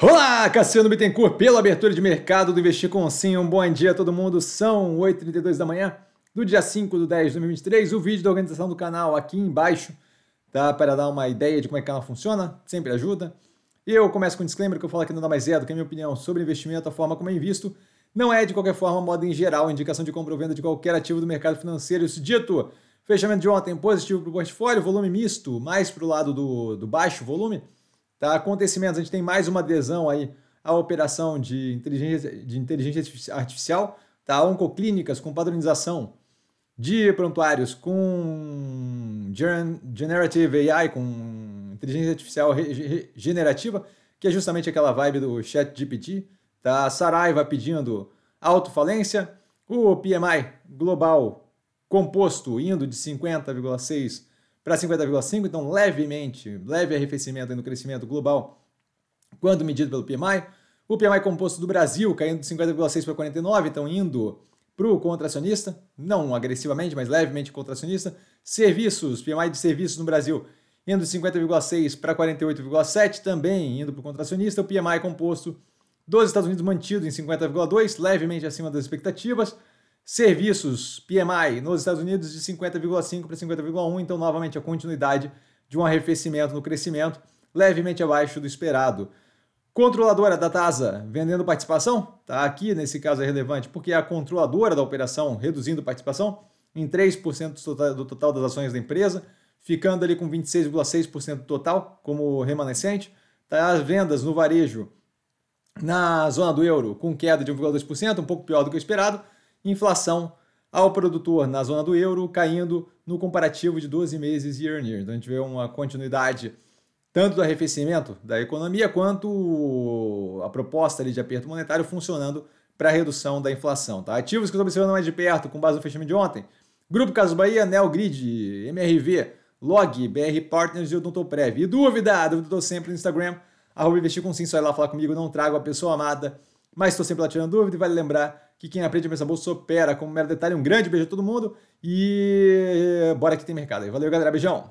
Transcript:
Olá, Cassiano Bittencourt, pela abertura de mercado do Investir com Sim. Um bom dia a todo mundo. São 8h32 da manhã do dia 5 de 10 de 2023. O vídeo da organização do canal aqui embaixo, tá? Para dar uma ideia de como é que canal funciona, sempre ajuda. Eu começo com um disclaimer que eu falo aqui nada mais é do que a minha opinião sobre investimento, a forma como eu invisto. Não é, de qualquer forma, modo em geral, indicação de compra ou venda de qualquer ativo do mercado financeiro. Isso dito, fechamento de ontem positivo para o portfólio, volume misto, mais para o lado do, do baixo volume Tá? Acontecimentos, a gente tem mais uma adesão aí à operação de inteligência, de inteligência artificial, tá? oncoclínicas com padronização de prontuários com Generative AI, com inteligência artificial generativa, que é justamente aquela vibe do chat GPT. Tá? Saraiva pedindo autofalência, o PMI global composto indo de 50,6 para 50,5, então levemente, leve arrefecimento no crescimento global quando medido pelo PMI. O PMI composto do Brasil caindo de 50,6 para 49, então indo para o contracionista, não agressivamente, mas levemente contracionista. Serviços, PMI de serviços no Brasil indo de 50,6 para 48,7, também indo para o contracionista. O PMI composto dos Estados Unidos mantido em 50,2, levemente acima das expectativas. Serviços, PMI, nos Estados Unidos de 50,5 para 50,1, então novamente a continuidade de um arrefecimento no crescimento, levemente abaixo do esperado. Controladora da TASA vendendo participação, tá? Aqui nesse caso é relevante porque é a controladora da operação reduzindo participação em 3% do total das ações da empresa, ficando ali com 26,6% do total como remanescente. Tá? As vendas no varejo na zona do euro com queda de 1,2%, um pouco pior do que o esperado inflação ao produtor na zona do euro caindo no comparativo de 12 meses year on year. Então a gente vê uma continuidade tanto do arrefecimento da economia quanto a proposta ali de aperto monetário funcionando para redução da inflação. Tá? Ativos que eu estou observando mais de perto com base no fechamento de ontem. Grupo Casas Bahia, Neogrid, MRV, Log, BR Partners e Odontoprev. E dúvida? Dúvida estou sempre no Instagram, arroba investir com sim, só ir lá falar comigo, não trago a pessoa amada, mas estou sempre lá tirando dúvida e vale lembrar que quem aprende a pensar bolsa opera. Como mero detalhe, um grande beijo a todo mundo e bora que tem mercado aí. Valeu, galera. Beijão.